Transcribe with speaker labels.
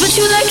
Speaker 1: But you like